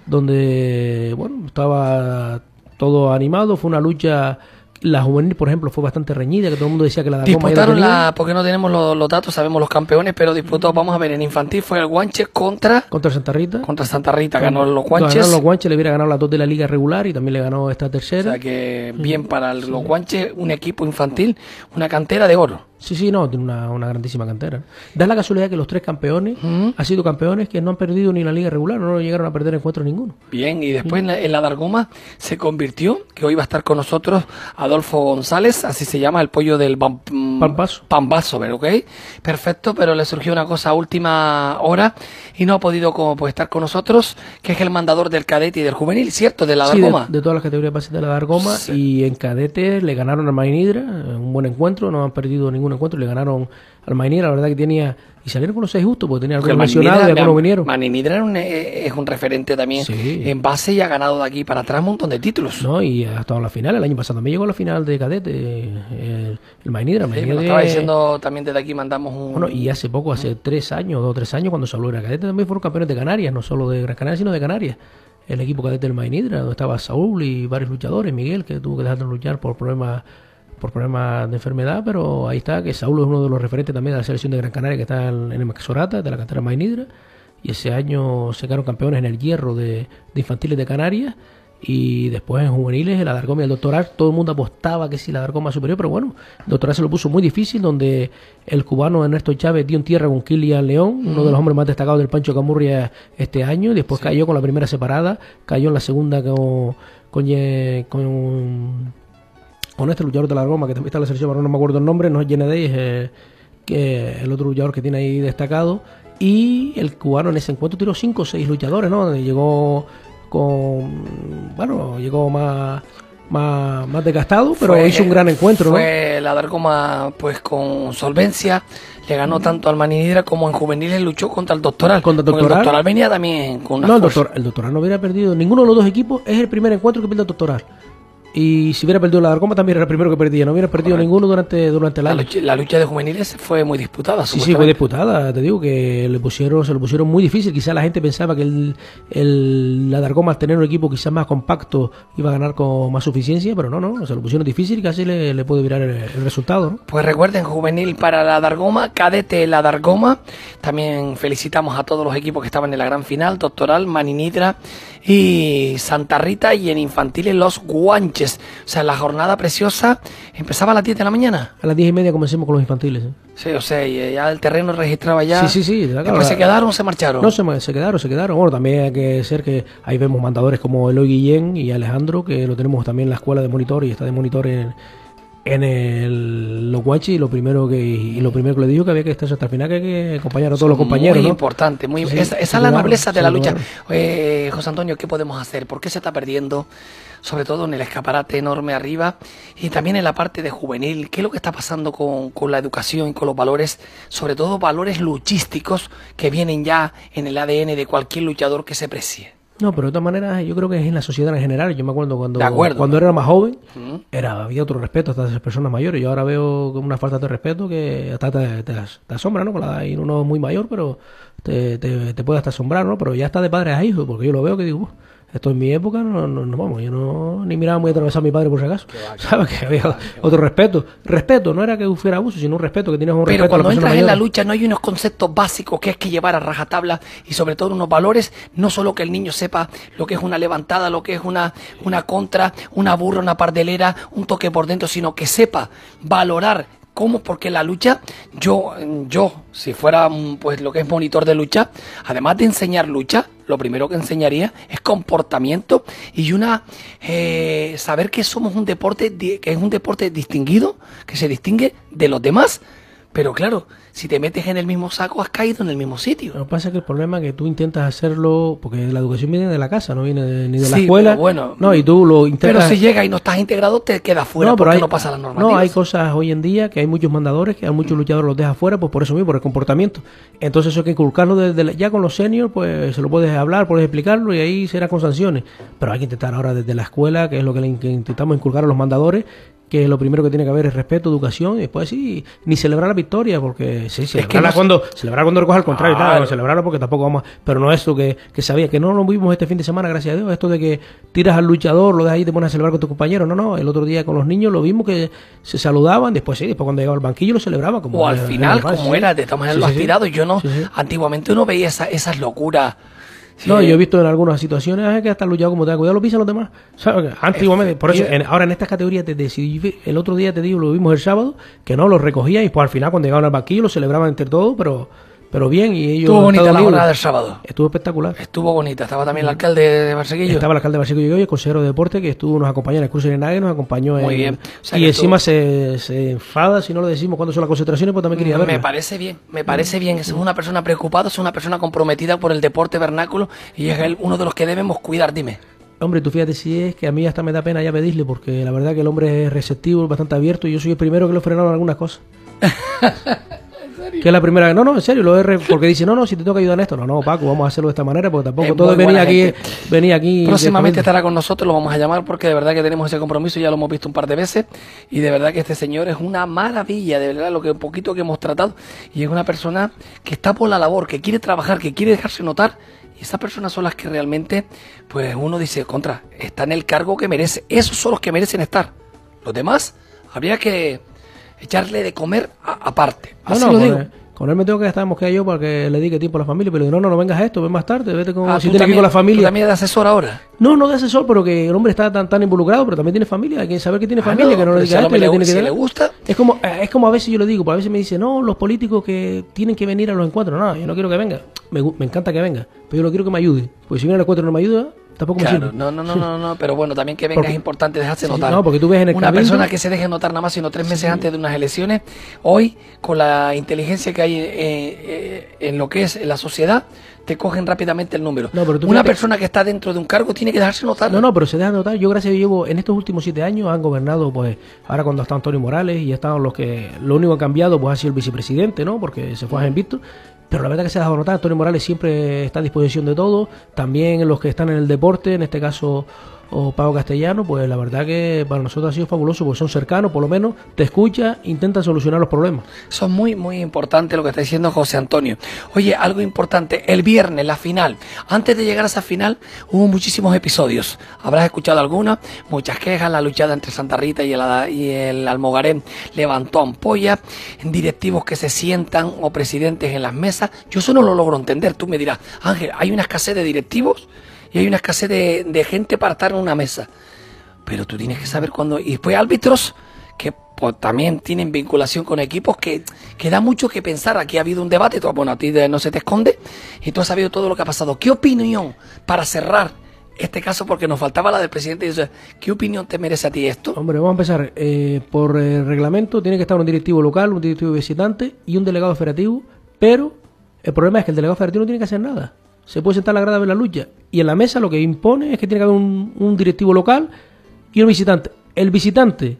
donde, bueno, estaba todo animado. Fue una lucha. La juvenil, por ejemplo, fue bastante reñida, que todo el mundo decía que la Dacoma Disputaron la, porque no tenemos los, los datos, sabemos los campeones, pero disputó, vamos a ver, en infantil fue el Guanche contra, contra Santa Rita. contra Santa Rita, ganó los Guanches. los guanches, le hubiera ganado las dos de la liga regular y también le ganó esta O tercera. sea que bien para los Guanches, un equipo infantil, una cantera de oro. Sí, sí, no, tiene una, una grandísima cantera. Da la casualidad que los tres campeones han sido campeones que no han perdido ni la liga regular, no llegaron a perder encuentro ninguno. Bien, y después en la, en la Dargoma se convirtió, que hoy va a estar con nosotros Adolfo González, así se llama, el pollo del bam- pero ok, perfecto, pero le surgió una cosa a última hora y no ha podido como, pues, estar con nosotros, que es el mandador del cadete y del juvenil, ¿cierto? De la Sí, de, Dargoma. de todas las categorías básicas de la Dargoma y en cadetes le ganaron al Mainidra, eh, un buen encuentro, no han perdido ningún encuentro, le ganaron al Mainidra, la verdad que tenía, y salieron con los seis justos, porque tenía algunos mencionados y algunos vinieron. Un, eh, es un referente también Sí. en base y ha ganado de aquí para atrás un montón de títulos. No, y ha estado en la final, el año pasado también llegó a la final de cadete, eh, el, el Mainidra. Sí, lo estaba es- diciendo también desde aquí, mandamos un... Bueno, y hace poco, hace tres años, dos o tres años, cuando de la cadete, también fueron campeones de Canarias, no solo de Gran Canaria, sino de Canarias. El equipo cadete del Mainidra, donde estaba Saúl y varios luchadores, Miguel, que tuvo que dejar de luchar por problemas por problemas de enfermedad, pero ahí está, que Saúl es uno de los referentes también de la selección de Gran Canaria, que está en, el Maxorata, de la cantera Mainidra, y ese año se quedaron campeones en el hierro de, de infantiles de Canarias, y después en juveniles, el Adargoma y el Doctoral, todo el mundo apostaba que sí, la Adargoma superior, pero bueno, el Doctoral se lo puso muy difícil, donde el cubano Ernesto Chávez dio en tierra con Kilian León, uno de los hombres más destacados del Pancho Camurria este año, y después cayó con la primera separada, cayó en la segunda con, con, con, con este luchador de la Adargoma, que también está en la selección, pero no me acuerdo el nombre, no es Yenedey, es eh, que el otro luchador que tiene ahí destacado, y el cubano en ese encuentro tiró cinco o seis luchadores, ¿no? Llegó con bueno, llegó más más, más desgastado, pero Fue- hizo un gran encuentro, ¿no? Fue la Dargoma pues con solvencia, le ganó tanto al Maninidra como en juveniles luchó contra el Doctoral. Contra el Doctoral. el Doctoral venía también con una No, el doctor, el doctoral no hubiera perdido. Ninguno de los dos equipos es el primer encuentro que pierde el doctoral. Y si hubiera perdido la Darcoma también era el primero que perdía. No hubiera perdido ninguno durante, durante el La año. lucha, la lucha de juveniles fue muy disputada. Sí, sí, fue disputada. Te digo que le pusieron, se lo pusieron muy difícil. Quizás la gente pensaba que el, el- la Darcoma, al tener un equipo quizás más compacto, iba a ganar con más suficiencia, pero no, no, se lo pusieron difícil y casi le, le puede virar el, el resultado. ¿no? Pues recuerden, juvenil para la Dargoma, cadete la Dargoma. También felicitamos a todos los equipos que estaban en la gran final, Doctoral, Maninidra y Santa Rita y en infantiles los Guanches. O sea, la jornada preciosa empezaba a las 10 de la mañana. A las diez y media comencemos con los infantiles. ¿eh? Sí, o sea, y ya el terreno registraba ya. Sí, sí, sí. Después se quedaron o se marcharon. No, se, se quedaron, se quedaron. Bueno, también hay que ser que ahí vemos mandadores como Eloy Guillén y Alejandro, que lo tenemos también en la escuela de monitor y está de monitor en, en el los guachi y lo primero que y lo primero que le dijo que había que estar hasta el final que hay que acompañar a todos los compañeros, Muy ¿no? importante, muy Sí, esa, esa es la nobleza de la lucha. Eh, José Antonio, ¿qué podemos hacer? ¿Por qué se está perdiendo? Sobre todo en el escaparate enorme arriba y también en la parte de juvenil. ¿Qué es lo que está pasando con, con la educación y con los valores? Sobre todo valores luchísticos que vienen ya en el ADN de cualquier luchador que se precie. No, pero de todas maneras yo creo que es en la sociedad en general. Yo me acuerdo cuando, acuerdo. cuando era más joven, era había otro respeto hasta las personas mayores. Yo ahora veo como una falta de respeto que hasta te, te, te asombra, ¿no? Con la, y uno muy mayor, pero te, te, te puede hasta asombrar, ¿no? Pero ya está de padres a hijos, porque yo lo veo que digo, "Uf, esto en mi época no, no, no, vamos, yo no ni miraba muy atravesado a mi padre por si acaso. *laughs* ¿Sabes? Que había otro respeto. Respeto, no era que fuera abuso, sino un respeto, que tienes un Pero respeto a la cuando entras en la lucha no hay unos conceptos básicos que es que llevar a rajatabla y sobre todo unos valores, no solo que el niño sepa lo que es una levantada, lo que es una, una contra, una burra, una pardelera, un toque por dentro, sino que sepa valorar cómo, porque la lucha, yo, yo, si fuera mm, pues lo que es monitor de lucha, además de enseñar lucha, lo primero que enseñaría es comportamiento y una eh, saber que somos un deporte, que es un deporte distinguido, que se distingue de los demás. Pero claro, si te metes en el mismo saco, has caído en el mismo sitio. Lo que pasa es que el problema es que tú intentas hacerlo, porque la educación viene de la casa, no viene de- ni de la escuela. pero bueno. no, y tú lo Pero intentas. si llega y no estás integrado, te quedas fuera no, pero porque hay, no pasa las normativas. no, hay cosas hoy en día que hay muchos mandadores, que hay muchos luchadores los deja fuera, pues por eso mismo, por el comportamiento. Entonces eso hay que inculcarlo desde la- ya con los seniors, pues se lo puedes hablar, puedes explicarlo y ahí será con sanciones. Pero hay que intentar ahora desde la escuela, que es lo que, le intentamos inculcar a los mandadores, que lo primero que tiene que haber es respeto, educación, y después sí, ni celebrar la victoria, porque sí, celebrarla cuando, celebrar cuando recoja al contrario, Claro. claro, celebrarla porque tampoco vamos, a- pero no es lo que, que sabía, que no lo vimos este fin de semana, gracias a Dios, esto de que tiras al luchador, lo dejas ahí y te pones a celebrar con tus compañeros, no, no, el otro día con los niños lo vimos que se saludaban, después sí, después cuando llegaba al banquillo lo celebraban como o al final, como sí. era, de esta manera Sí, lo has sí. tirado. Yo no, Sí, sí. antiguamente uno veía esa- esas locuras. No, yo he visto en algunas situaciones ah, que hasta luchado como te da cuidado, lo pisan los demás. ¿Sabes? Antiguamente, por eso, en- ahora en estas categorías, te, vi- el otro día te digo, lo vimos el sábado, que no, lo recogían y pues al final cuando llegaban al banquillo lo celebraban entre todos, pero pero bien y ellos... Estuvo bonita la jornada del sábado. Estuvo espectacular. Estuvo bonita. Estaba también el alcalde de Barseguillo. Estaba el alcalde de Barseco y el consejero de deporte, que estuvo, nos acompañó en el curso de Nague, nos acompañó Muy en- bien. O sea y encima se, se enfada si no le decimos cuándo son las concentraciones, pues también quería verlo. Me parece bien, me parece bien. Es una persona preocupada, es una persona comprometida por el deporte vernáculo y es él uno de los que debemos cuidar. Dime. Hombre, tú fíjate si es que a mí hasta me da pena ya pedirle, porque la verdad que el hombre es receptivo, es bastante abierto, y yo soy el primero que lo frenaron algunas cosas. *laughs* Que es la primera no, no, en serio, lo he re- porque dice, no, no, si te toca ayudar en esto, no, no, Paco, vamos a hacerlo de esta manera, porque tampoco Es todo buena aquí, venir aquí. Próximamente estará con nosotros, lo vamos a llamar porque de verdad que tenemos ese compromiso, ya lo hemos visto un par de veces. Y de verdad que este señor es una maravilla, de verdad, lo que poquito que hemos tratado. Y es una persona que está por la labor, que quiere trabajar, que quiere dejarse notar. Y esas personas son las que realmente, pues uno dice, contra, está en el cargo que merece, esos son los que merecen estar, los demás habría que echarle de comer a- aparte, No, así no, lo con digo. él, con él me tengo que gastar que yo para que le dedique tiempo a la familia, pero digo, no, no, no vengas a esto, ven más tarde, vete con, Ah, si tienes que ir con la familia. tú también de asesor ahora. No, no de asesor, pero que el hombre está tan, tan involucrado, pero también tiene familia. Hay que saber que tiene Ah, familia, no, que no le diga esto le le- tiene que si le gusta. Es como, eh, es como a veces yo le digo, porque a veces me dice, no, los políticos que tienen que venir a los encuentros. No, yo no quiero que venga. Me, me encanta que venga, pero yo lo quiero que me ayude. Pues si viene al encuentro y no me ayuda, tampoco me Claro, sirve. no, no, no, no, no, pero bueno, también que venga Porque- es importante dejarse Sí, notar. no, porque tú ves en el Una cabildo- persona que se deje notar nada más sino tres meses antes de unas elecciones, hoy con la inteligencia que hay eh, eh, en lo que es la sociedad, te cogen rápidamente el número. No, pero tú Una persona que está dentro de un cargo tiene que dejarse notar. No, no, pero se deja notar. Yo, gracias a Dios, llevo en estos últimos siete años han gobernado, pues, ahora cuando está Antonio Morales y estaban los que. Lo único que ha cambiado, pues, ha sido el vicepresidente, ¿no? Porque se fue a Víctor. Pero la verdad que se ha dejado notar. Antonio Morales siempre está a disposición de todo. También los que están en el deporte, en este caso, o Pablo Castellano, pues la verdad que para nosotros ha sido fabuloso, porque son cercanos, por lo menos, te escucha, intentan solucionar los problemas. Es muy, muy importante lo que está diciendo José Antonio. Oye, algo importante, el viernes, la final. Antes de llegar a esa final, hubo muchísimos episodios. Habrás escuchado alguna, muchas quejas, la luchada entre Santa Rita y el, y el Almogarén levantó ampolla, directivos que se sientan o presidentes en las mesas. Yo eso no lo logro entender. Tú me dirás, Ángel, hay una escasez de directivos y hay una escasez de, gente para estar en una mesa. Pero tú tienes que saber cuándo. Y después árbitros que pues, también tienen vinculación con equipos que, que da mucho que pensar. Aquí ha habido un debate, tú, bueno, a ti no se te esconde, y tú has sabido todo lo que ha pasado. ¿Qué opinión, para cerrar este caso, porque nos faltaba la del presidente, ¿qué opinión te merece a ti esto? Hombre, vamos a empezar. Eh, por eh, reglamento tiene que estar un directivo local, un directivo visitante y un delegado federativo, pero el problema es que el delegado federativo no tiene que hacer nada. Se puede sentar la grada a ver la lucha. Y en la mesa lo que impone es que tiene que haber un, un directivo local y un visitante. El visitante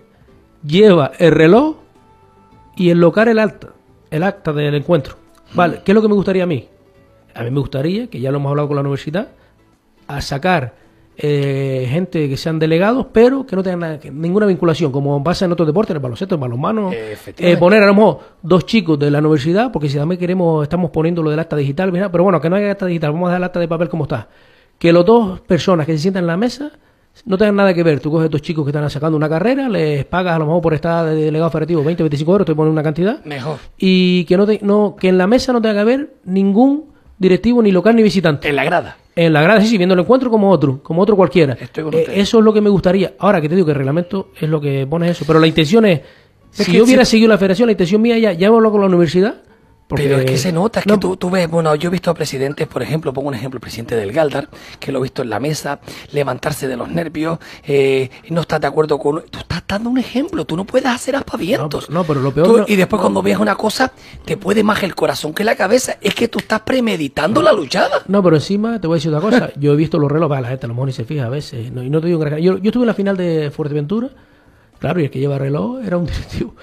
lleva el reloj y el local el acta, el acta del encuentro. Vale, ¿qué es lo que me gustaría a mí? A mí me gustaría, que ya lo hemos hablado con la universidad, a sacar eh, gente que sean delegados, pero que no tengan nada- que- ninguna vinculación, como pasa en otros deportes, en el baloncesto, en balonmano. Eh, poner a lo mejor dos chicos de la universidad, porque si también queremos, estamos poniendo lo del acta digital, pero bueno, que no haya acta digital, vamos a dejar el acta de papel como está. Que los dos personas que se sientan en la mesa no tengan nada que ver. Tú coges dos chicos que están sacando una carrera, les pagas a lo mejor por estar de delegado federativo 20, 25 euros, te ponen una cantidad Mejor. y que no, te- no que en la mesa no tenga que haber ningún directivo ni local ni visitante. En la grada. En la grada, sí, sí, viendo el encuentro como otro, como otro cualquiera. Estoy con Eh, usted. eso es lo que me gustaría. Ahora que te digo que el reglamento es lo que pone eso, pero la intención es, Es si yo hubiera seguido la federación, la intención mía ya, ya hemos hablado con la universidad. Porque, Pero es que se nota, es No, que tú, tú ves, bueno, yo he visto a presidentes, por ejemplo, pongo un ejemplo, el presidente del Galdar, que lo he visto en la mesa, levantarse de los nervios, eh, no estás de acuerdo con... Tú estás dando un ejemplo, tú no puedes hacer aspavientos. No, pero lo peor Tú- no- y después cuando ves una cosa, te puede más el corazón que la cabeza. Es que tú estás premeditando la luchada. No, pero encima te voy a decir otra cosa. Yo he visto los relojes, la gente a lo mejor ni se fija a veces. no- y no te digo un gran- yo, yo estuve en la final de Fuerteventura, claro, y el que lleva reloj era un *laughs* directivo.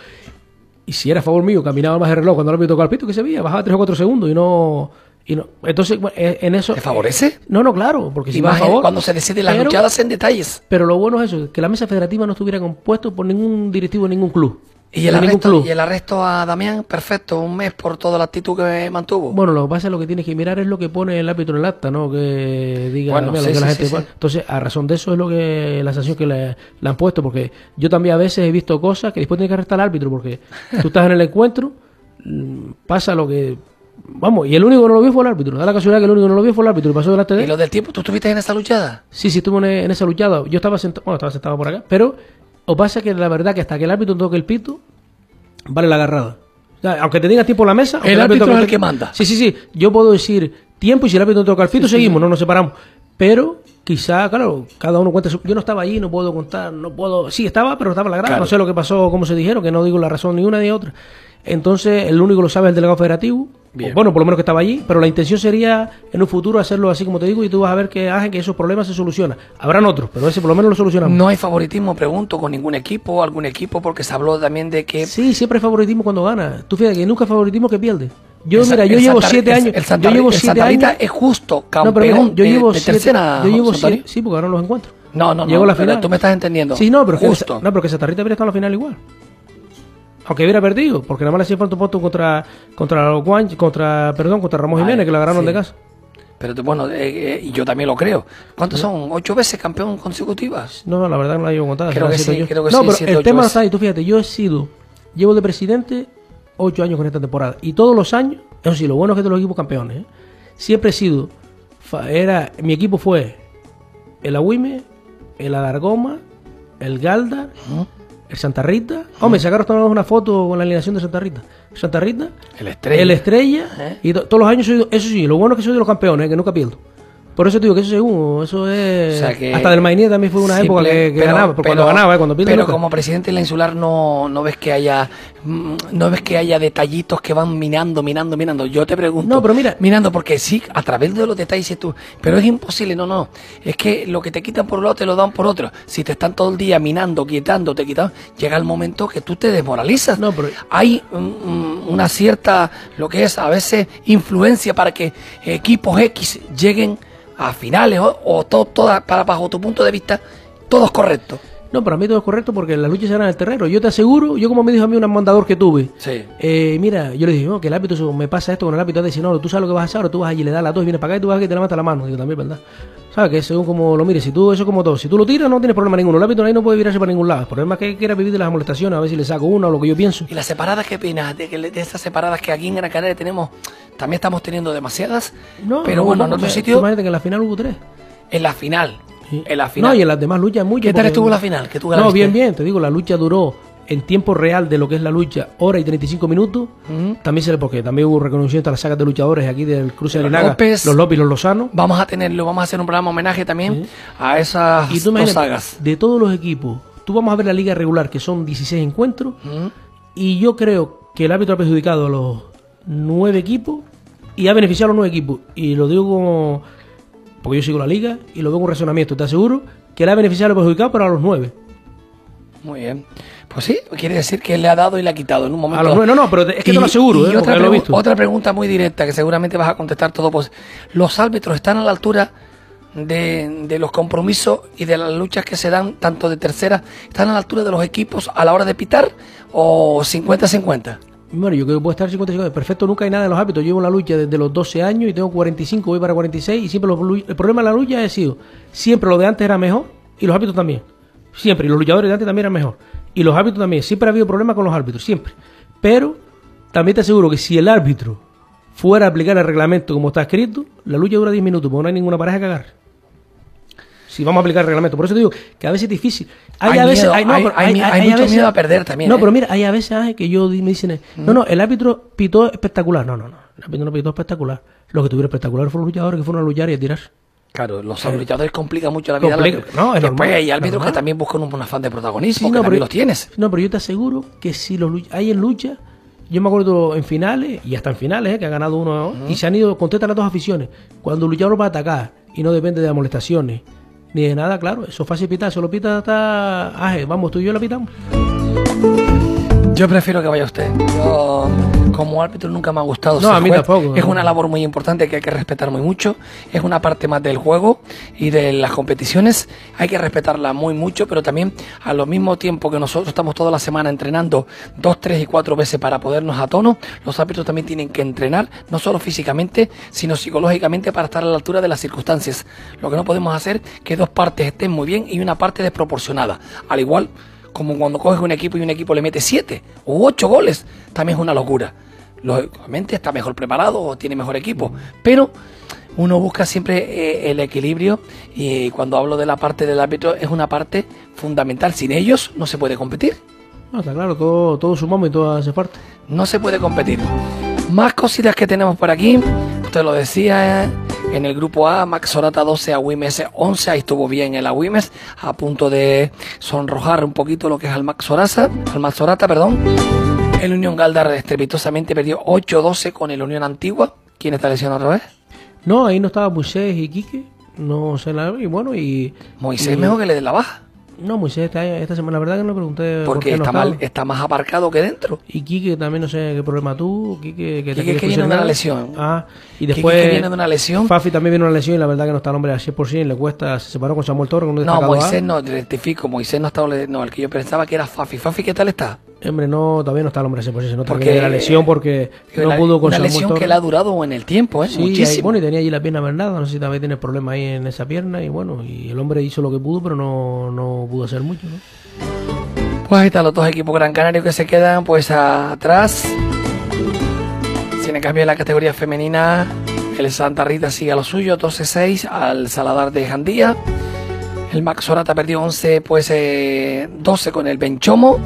Y si era a favor mío, caminaba más el reloj cuando el árbitro tocaba el pito, que se veía, bajaba 3 o 4 segundos y no. Y no. Entonces, eh, en eso. ¿Te favorece? No, no, claro, porque si va a favor. cuando se decide las pero- luchadas en detalles. Pero lo bueno es eso, que la mesa federativa no estuviera compuesto por ningún directivo de ningún club. Y el, arresto, club. y el arresto a Damián, perfecto, un mes por toda la actitud que mantuvo. Bueno, lo que pasa es lo que tienes que mirar es lo que pone el árbitro en el acta, ¿no? Que diga Bueno, lo sí, que la gente sí. Entonces, a razón de eso es lo que la sanción que le, le han puesto, porque yo también a veces he visto cosas que después tiene que arrestar al árbitro, porque *laughs* tú estás en el encuentro, mm, pasa lo que... Vamos, y el único que no lo vio fue el árbitro. Da la casualidad que el único que no lo vio fue el árbitro y pasó delante de ¿Y él. lo del tiempo? ¿Tú estuviste en esa luchada? Sí, sí, estuvo en, en esa luchada. Yo estaba sentado, bueno, estaba sentado por acá, pero o pasa que la verdad que hasta que el árbitro toque el pito, vale la agarrada. O sea, aunque te diga tiempo en la mesa, aunque El árbitro es el que manda. Sí, sí, sí. Yo puedo decir tiempo y si el árbitro toca el pito, seguimos, no nos separamos. Pero quizá, claro, cada uno cuenta su... Yo no estaba allí, no puedo contar, no puedo... Sí, estaba, pero estaba en la grada. Claro. No sé lo que pasó, cómo se dijeron, que no digo la razón ni una ni otra. Entonces, el único que lo sabe es el delegado federativo. Bien. Bueno, por lo menos que estaba allí, pero la intención sería en un futuro hacerlo así como te digo y tú vas a ver que hacen que esos problemas se solucionan. Habrán otros, pero ese por lo menos lo solucionamos. No hay favoritismo, pregunto, con ningún equipo, algún equipo, porque se habló también de que... Sí, siempre hay favoritismo cuando gana. Tú fíjate que nunca hay favoritismo que pierde. Yo, El mira, yo llevo Santa- siete años. el Santa yo llevo el siete Santa años. es justo No, pero mira, campeón yo de- llevo de siete, tercera, Yo llevo siete, sí, porque ganaron los encuentros. No, no, Llegó no, la pero final. tú me estás entendiendo. Sí, no, pero que, Justo. no, pero que Santa Rita hubiera estado en la final igual. Aunque hubiera perdido, porque nada más le hacía falta un punto contra contra los contra perdón, contra Ramos Vale, Jiménez que la ganaron sí. de casa. Pero bueno, eh, eh, y yo también lo creo. ¿Cuántos son? ¿Ocho veces campeón consecutivas? No, no, la verdad no la llevo contada. Creo que sí, yo. creo que no, sí, pero el tema está ahí. Tú fíjate, yo he sido, llevo de presidente ocho años con esta temporada. Y todos los años, eso sí, lo bueno es que todos los equipos campeones. ¿eh? Siempre he sido, era, mi equipo fue el Agüime, el Adargoma, el Galda, el Santa Rita. Hombre, sacaron todos una foto con la alineación de Santa Rita. Santa Rita, El Estrella. el Estrella, ¿Eh? y to- todos los años soy, eso sí, lo bueno es que soy de los campeones, ¿eh? que nunca pierdo. Por eso te digo que eso según, eso es... O sea que- Hasta del Mainía también fue una época que, que pero- ganaba, porque cuando pero- ganaba, ¿eh? cuando Pero loca. como presidente de la insular no, no ves que haya mm, no ves que haya detallitos que van minando, minando, minando. Yo te pregunto. No, pero mira- Minando porque sí, a través de los detalles tú, pero es imposible, no, no. Es que lo que te quitan por un lado te lo dan por otro. Si te están todo el día minando, quitando, te quitan, llega el momento que tú te desmoralizas. No, pero- Hay mm, mm, una cierta, lo que es a veces influencia para que equipos X lleguen a finales o, o todo, toda, para bajo tu punto de vista, todo es correcto. No, para mí todo es correcto porque las luchas en el terreno. Yo te aseguro, yo como me dijo a mí un mandador que tuve, Sí. eh, mira, yo le dije, no, que el árbitro me pasa esto con el árbitro, dice, no, tú sabes lo que vas a hacer, ahora tú vas allí, le das las dos y vienes para acá y tú vas aquí y te levantas la mano. Digo, también, ¿verdad? ¿Sabes? Que según como lo mires, si tú, eso es como todo, si tú lo tiras no tienes problema ninguno, el árbitro ahí no puede virarse para ningún lado. El problema es que quiera vivir de las molestaciones, a ver si le saco una o lo que yo pienso. ¿Y las separadas qué opinas? De, de esas separadas que aquí en Gran Canaria tenemos, también estamos teniendo demasiadas. No, pero no, bueno, no, en otro sitio, Imagínate que en la final hubo tres. en la final. En la final. No, y en las demás luchas mucho. ¿Qué tal estuvo la final? ¿Que tú No, bien, bien, te digo, la lucha duró en tiempo real de lo que es la lucha, hora y 35 minutos. También se le, porque también hubo reconocimiento a las sagas de luchadores aquí del cruce de Linaga, López. los López y los Lozano. Vamos a tenerlo, vamos a hacer un programa homenaje también a esas Y tú dos sagas. de todos los equipos, tú vamos a ver la liga regular, que son 16 encuentros, y yo creo que el árbitro ha perjudicado a los nueve equipos y ha beneficiado a los nueve equipos. Y lo digo como, porque yo sigo la liga y lo veo con razonamiento, te aseguro que le ha beneficiado y perjudicado, pero a los nueve. Muy bien. Pues sí, quiere decir que le ha dado y le ha quitado en un momento. A los nueve, no, no, pero es que te lo aseguro, y ¿eh? otra, lo pregu- visto. otra pregunta muy directa que seguramente vas a contestar todo. Pues, ¿Los árbitros están a la altura de, de los compromisos y de las luchas que se dan, tanto de tercera, están a la altura de los equipos a la hora de pitar o 50-50? Bueno, yo creo que puedo estar 55. Perfecto, nunca hay nada en los hábitos. Yo llevo la lucha desde los 12 años y tengo 45, voy para 46. Y siempre los el problema de la lucha ha sido: siempre lo de antes era mejor y los hábitos también. Siempre. Y los luchadores de antes también eran mejor. Y los hábitos también. Siempre ha habido problemas con los árbitros, siempre. Pero también te aseguro que si el árbitro fuera a aplicar el reglamento como está escrito, la lucha dura 10 minutos, porque no hay ninguna pareja que agarre. Si vamos a aplicar el reglamento. Por eso te digo que a veces es difícil. Hay a veces, miedo, hay, no, hay- pero hay- hay a mucho veces- miedo a perder también, No, ¿eh? pero mira, hay a veces Ángel, que yo me dicen, no, no, el árbitro pitó espectacular. No, no, no. El árbitro no pitó espectacular. Lo que tuvieron espectacular fueron los luchadores que fueron a luchar y a tirar. Claro, los luchadores complican mucho la vida. Complica- no, es normal, hay árbitros normal. que también buscan un, un afán de protagonismo, Sí, no, pero- los tienes. No, pero yo te aseguro que si los hay en lucha, yo me acuerdo en finales, y hasta en finales, eh, que ha ganado uno, y se han ido, contestan las dos aficiones. Cuando el luchador va a atacar y no depende de las molestaciones ni de nada, claro, eso es fácil pitar, se lo pita hasta vamos, tú y yo la pitamos. Yo prefiero que vaya usted. Yo, como árbitro, nunca me ha gustado No, ser a mí juez. tampoco, Es una labor muy importante que hay que respetar muy mucho. Es una parte más del juego y de las competiciones. Hay que respetarla muy mucho, pero también a lo mismo tiempo que nosotros estamos toda la semana entrenando dos, tres y cuatro veces para podernos a tono, los árbitros también tienen que entrenar, no solo físicamente, sino psicológicamente para estar a la altura de las circunstancias. Lo que no podemos hacer es que dos partes estén muy bien y una parte desproporcionada. Al igual como cuando coges un equipo y un equipo le mete siete u ocho goles, también es una locura. Lógicamente está mejor preparado o tiene mejor equipo, pero uno busca siempre eh, el equilibrio y cuando hablo de la parte del árbitro es una parte fundamental. Sin ellos no se puede competir. No, está claro, todo, todo sumamos y todo hace parte. No se puede competir. Más cositas que tenemos por aquí. Usted lo decía, eh, en el grupo A, Max Sorata 12, Agüimes 11. Ahí estuvo bien el Agüimes, a punto de sonrojar un poquito lo que es al Max Sorata, al Max Sorata, perdón. El Unión Galdar estrepitosamente perdió 8-12 con el Unión Antigua. ¿Quién está lesionado otra vez? No, ahí no estaba Moisés y Quique, no sé la y bueno, y... Moisés y- mejor que le dé la baja. No, Moisés esta, esta semana, la verdad que no le pregunté por Porque no está, mal, está más aparcado que dentro. Y Quique también no sé qué problema tuvo. Quique que, Quique que viene de una lesión. Ah, y Quique después. que viene de una lesión. Fafi también viene de una lesión y la verdad que no está el hombre al 100%. Le cuesta, se separó con Samuel Torres. con un No, destacado Moisés A. no, rectifico. Moisés no está. No, el que yo pensaba que era Fafi. Fafi, ¿qué tal está? Hombre, no, todavía no está el hombre al 100%. Se nota Porque- la lesión porque no pudo con una lesión que le ha durado en el tiempo, ¿eh? Sí, ahí- Muchísimo. bueno, y tenía allí la pierna vendada, no sé si todavía tiene problemas ahí en esa pierna y bueno, y el hombre hizo lo que pudo, pero no, no pudo hacer mucho, ¿no? Pues ahí están los dos equipos Gran Canario que se quedan pues atrás. Sin en cambio en la categoría femenina, el Santa Rita sigue a lo suyo, 12-6 al Saladar de Jandía. El Max Sorata perdió 11, pues eh, 12 con el Benchomo.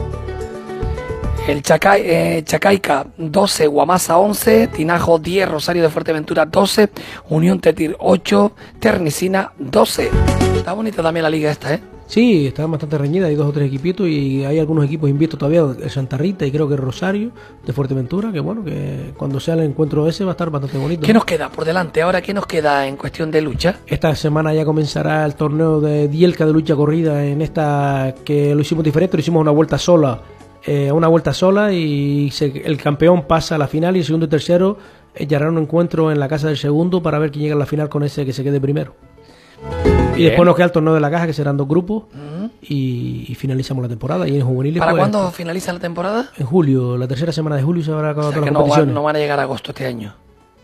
El Chacay, eh, Chacaica 12, Guamasa 11, Tinajo 10, Rosario de Fuerteventura 12, Unión Tetir 8, Ternicina 12. Está bonita también la liga esta, ¿eh? Sí, está bastante reñida, hay dos o tres equipitos y hay algunos equipos invictos todavía, el Santa Rita y creo que Rosario de Fuerteventura, que bueno, que cuando sea el encuentro ese va a estar bastante bonito. ¿Qué nos queda por delante? Ahora, ¿qué nos queda en cuestión de lucha? Esta semana ya comenzará el torneo de Dielca de lucha corrida en esta que lo hicimos diferente, lo hicimos una vuelta sola, eh, una vuelta sola y se- el campeón pasa a la final y el segundo y tercero eh, ya harán un encuentro en la casa del segundo para ver quién llega a la final con ese que se quede primero. Y después nos queda el torneo de la caja que serán dos grupos y, y finalizamos la temporada y en juveniles ¿Para pues, cuándo finaliza la temporada? en julio, la tercera semana de julio se habrá acabado O sea, todas que las no, va- competiciones. no van a llegar a agosto este año.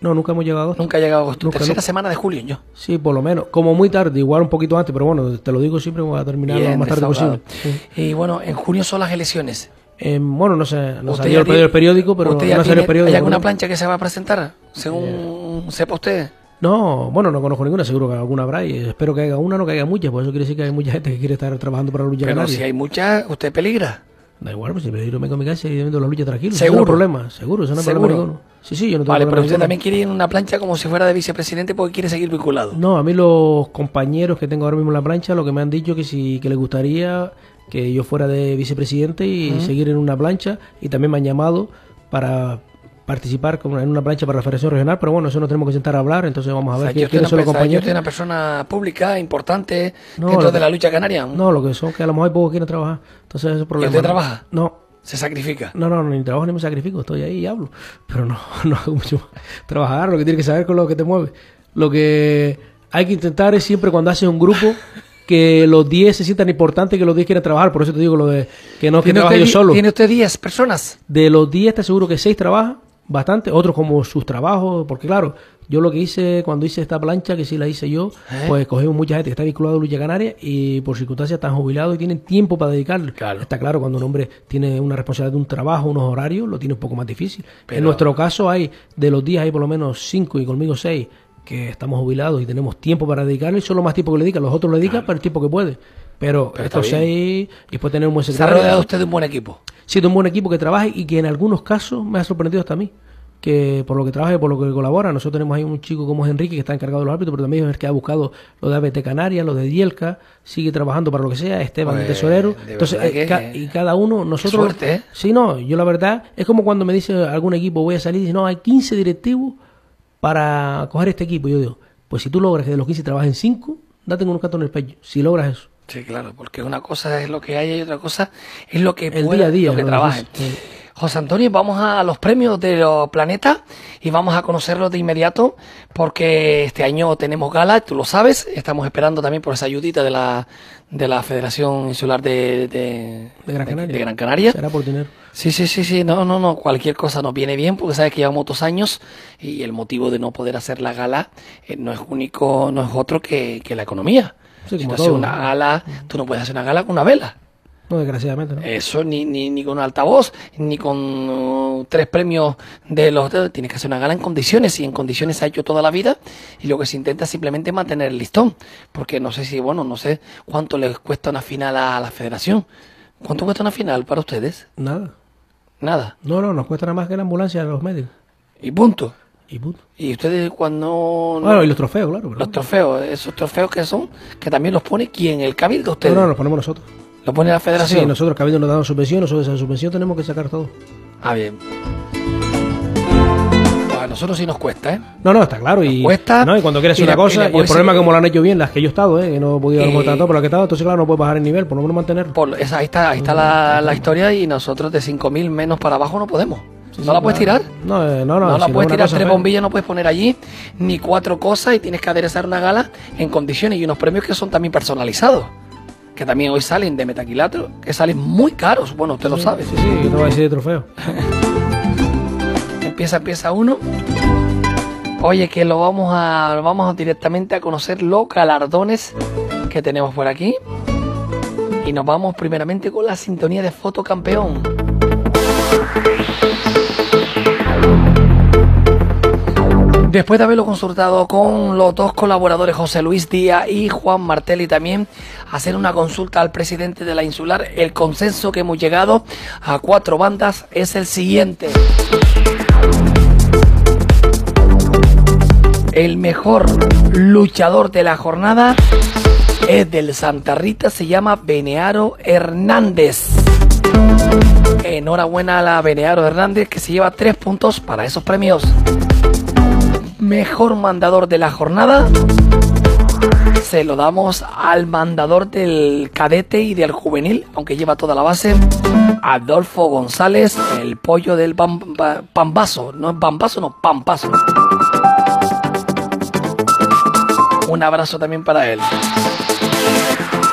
No, nunca hemos llegado a agosto. Nunca ha llegado a agosto. Nunca, Tercera nunca. semana de julio, yo. Sí, por lo menos. Como muy tarde, igual un poquito antes, pero bueno, te lo digo siempre, voy a terminar lo más tarde posible. Sí. Y bueno, en junio son las elecciones. Eh, bueno, no sé, no salió el, el periódico, pero ¿Usted no salió el periódico. ¿Hay alguna ¿no? plancha que se va a presentar? Según sepa usted. No, bueno, no conozco ninguna, seguro que alguna habrá y espero que haya una, no que haya muchas, por eso quiere decir que hay mucha gente que quiere estar trabajando para la lucha Pero canaria. si hay muchas, usted peligra. Da igual, pues si me me con mi casa y viendo la lucha tranquilo. ¿Seguro? No tengo problema, seguro, eso no es ¿Seguro? problema ninguno. Sí, sí, yo no tengo Vale, pero usted también quiere ir en una plancha como si fuera de vicepresidente porque quiere seguir vinculado. No, a mí los compañeros que tengo ahora mismo en la plancha, lo que me han dicho que si que les gustaría que yo fuera de vicepresidente y seguir en una plancha y también me han llamado para participar como en una plancha para la Federación Regional, pero bueno, eso nos tenemos que sentar a hablar, entonces vamos a O ver sea, quién- quiénes son una los persona, yo compañeros. soy una persona pública, importante, No, dentro de la lucha canaria. No, lo que son que a lo mejor hay pocos que quieren trabajar. Entonces ese es el problema. usted ¿no? trabaja? No. Se sacrifica. No, no, ni trabajo ni me sacrifico, estoy ahí y hablo. Pero no, *laughs* no hago mucho más. Trabajar, lo que tienes que saber con lo que te mueve. Lo que hay que intentar es siempre cuando haces un grupo que los 10 se sientan importantes que los 10 quieran trabajar. Por eso te digo lo de que no que ¿Tiene trabaje yo solo. ¿Tiene usted 10 personas? De los 10 te aseguro que 6 trabajan bastante, otros como sus trabajos, porque claro, yo lo que hice cuando hice esta plancha, que sí la hice yo, ¿Eh? pues cogimos mucha gente que está vinculada a Lucha Canaria y por circunstancias están jubilados y tienen tiempo para dedicarle. Está claro, cuando un hombre tiene una responsabilidad de un trabajo, unos horarios, lo tiene un poco más difícil. Pero- En nuestro caso hay, de los días hay por lo menos 5 y conmigo 6 que estamos jubilados y tenemos tiempo para dedicarle, y solo más tiempo que le dedica, los otros le dedican para el tiempo que puede. Pero, Pero estos seis, y después tener un buen Se ha secretario. rodeado usted de un buen equipo. Sí, de un buen equipo que trabaje y que en algunos casos me ha sorprendido hasta a mí. Que por lo que trabaja y por lo que colabora, nosotros tenemos ahí un chico como es Enrique que está encargado de los árbitros, pero también es el que ha buscado lo de ABT Canarias, lo de Dielca, sigue trabajando para lo que sea, Esteban el Pues, tesorero. de Entonces, eh, ca- y cada uno, nosotros. suerte, ¿eh? Sí, no, yo la verdad, es como cuando me dice algún equipo voy a salir y dice, no, hay 15 directivos para coger este equipo. Yo digo, pues si tú logras que de los 15 trabajen 5, date con un canto en el pecho. Si logras eso. Sí, claro, porque una cosa es lo que hay y otra cosa es lo que El pueda- día a día, lo que lo trabaje. José Antonio, vamos a los premios de los planetas y vamos a conocerlos de inmediato porque este año tenemos gala, tú lo sabes, estamos esperando también por esa ayudita de la, de la Federación Insular de, de, De Gran Canaria. de Gran Canaria. Será por dinero. Sí, sí, sí, sí, no, no, no, cualquier cosa nos viene bien porque sabes que llevamos dos años y el motivo de no poder hacer la gala eh, no es único, no es otro que, que la economía. Sí, si como todo, una ¿no? gala, tú no puedes hacer una gala con una vela. No, desgraciadamente, ¿no? Eso ni, ni, ni con altavoz, ni con uh, tres premios de los... Tienes que hacer una gala en condiciones, y en condiciones ha hecho toda la vida, y lo que se intenta es simplemente mantener el listón, porque no sé si, bueno, no sé cuánto les cuesta una final a la federación. ¿Cuánto cuesta una final para ustedes? Nada. Nada. No, no, nos cuesta nada más que la ambulancia a los médicos. Y punto. Y punto. Y ustedes cuando... Bueno, y los trofeos, claro. pero- Los trofeos, esos trofeos que son, que también los pone quién, el cabildo ustedes. No, no, los ponemos nosotros. Lo pone la federación. Sí, nosotros, Cabildo nos dan subvención, nosotros esa subvención tenemos que sacar todo. Ah, bien. A nosotros sí nos cuesta, ¿eh? No, no, está claro. Y, cuesta, no, y cuando quieres y una cosa, y, el problema es que como lo han hecho bien las que yo he estado, ¿eh? que no he podido montar todo por lo que he estado, entonces claro, no puedes bajar el nivel, por lo menos mantenerlo. Por, esa, ahí está, ahí está la, la historia y nosotros de 5.000 menos para abajo no podemos. ¿No sí, la puedes claro. tirar? No, eh, no, no. No, la si puedes tirar tres fea. bombillas, no puedes poner allí ni cuatro cosas y tienes que aderezar una gala en condiciones y unos premios que son también personalizados. Que también hoy salen de metaquilato, que salen muy caros. Bueno, usted lo sabe. Sí, sí, yo te voy a decir de trofeo. *laughs* Empieza, empieza uno. Oye, que lo vamos a vamos directamente a conocer los galardones que tenemos por aquí. Y nos vamos primeramente con la sintonía de Foto Campeón. Después de haberlo consultado con los dos colaboradores, José Luis Díaz y Juan Martelli también, hacer una consulta al presidente de la insular, el consenso que hemos llegado a cuatro bandas es el siguiente. El mejor luchador de la jornada es del Santa Rita, se llama Benearo Hernández. Enhorabuena a la Benearo Hernández que se lleva tres puntos para esos premios. Mejor mandador de la jornada se lo damos al mandador del cadete y del juvenil, aunque lleva toda la base, Adolfo González, el pollo del pam- pa- pambazo, no es pambazo, no, pampazo. Un abrazo también para él.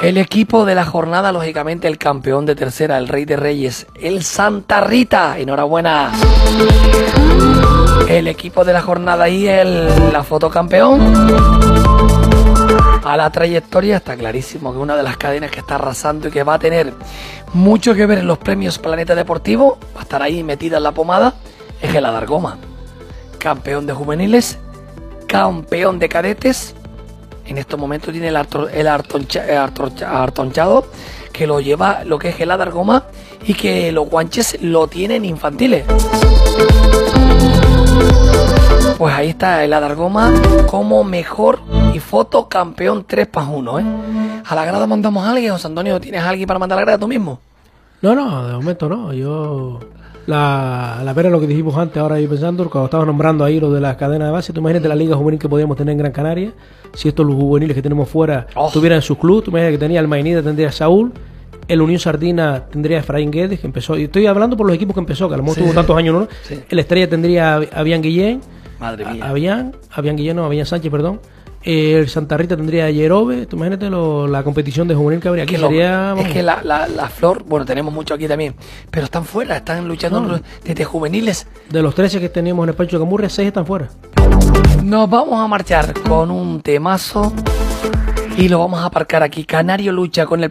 El equipo de la jornada, lógicamente, el campeón de tercera, el Rey de Reyes, el Santa Rita. Enhorabuena. El equipo de la jornada y el la foto campeón. A la trayectoria está clarísimo que una de las cadenas que está arrasando y que va a tener mucho que ver en los premios Planeta Deportivo, va a estar ahí metida en la pomada, es el Adargoma. Campeón de juveniles, campeón de cadetes, en estos momentos tiene el, arto- el artoncha- el artoncha- artonchado que lo lleva lo que es el Adargoma y que los guanches lo tienen infantiles. Pues ahí está el Adargoma como mejor y foto campeón 3 para 1, ¿eh? A la grada mandamos a alguien, José Antonio, ¿tienes a alguien para mandar a la grada tú mismo? No, no, de momento no. Yo. La, la pena lo que dijimos antes, ahora yo pensando, cuando estabas nombrando ahí lo de las cadenas de base, tú imagínate la liga juvenil que podíamos tener en Gran Canaria, si estos los juveniles que tenemos fuera Oh. tuvieran su club, tú imagínate que tenía el Mainida, tendría Saúl, el Unión Sardina tendría a Efraín Guedes, que empezó, y estoy hablando por los equipos que empezó, que a lo mejor Sí, tuvo sí. tantos años, ¿no? Sí. El Estrella tendría a Avian Guillén, Madre mía. a- Avian, Avian Guillén, no, Avian Sánchez, perdón. El Santa Rita tendría a Yerobe, tú imagínate lo- la competición de juvenil que habría aquí, que lo- sería... es que la, la, la flor, bueno, tenemos mucho aquí también, pero están fuera, están luchando No. desde juveniles. De los 13 que teníamos en el Pancho de Camurria, 6 están fuera. Nos vamos a marchar con un temazo y lo vamos a aparcar aquí. Canario lucha con el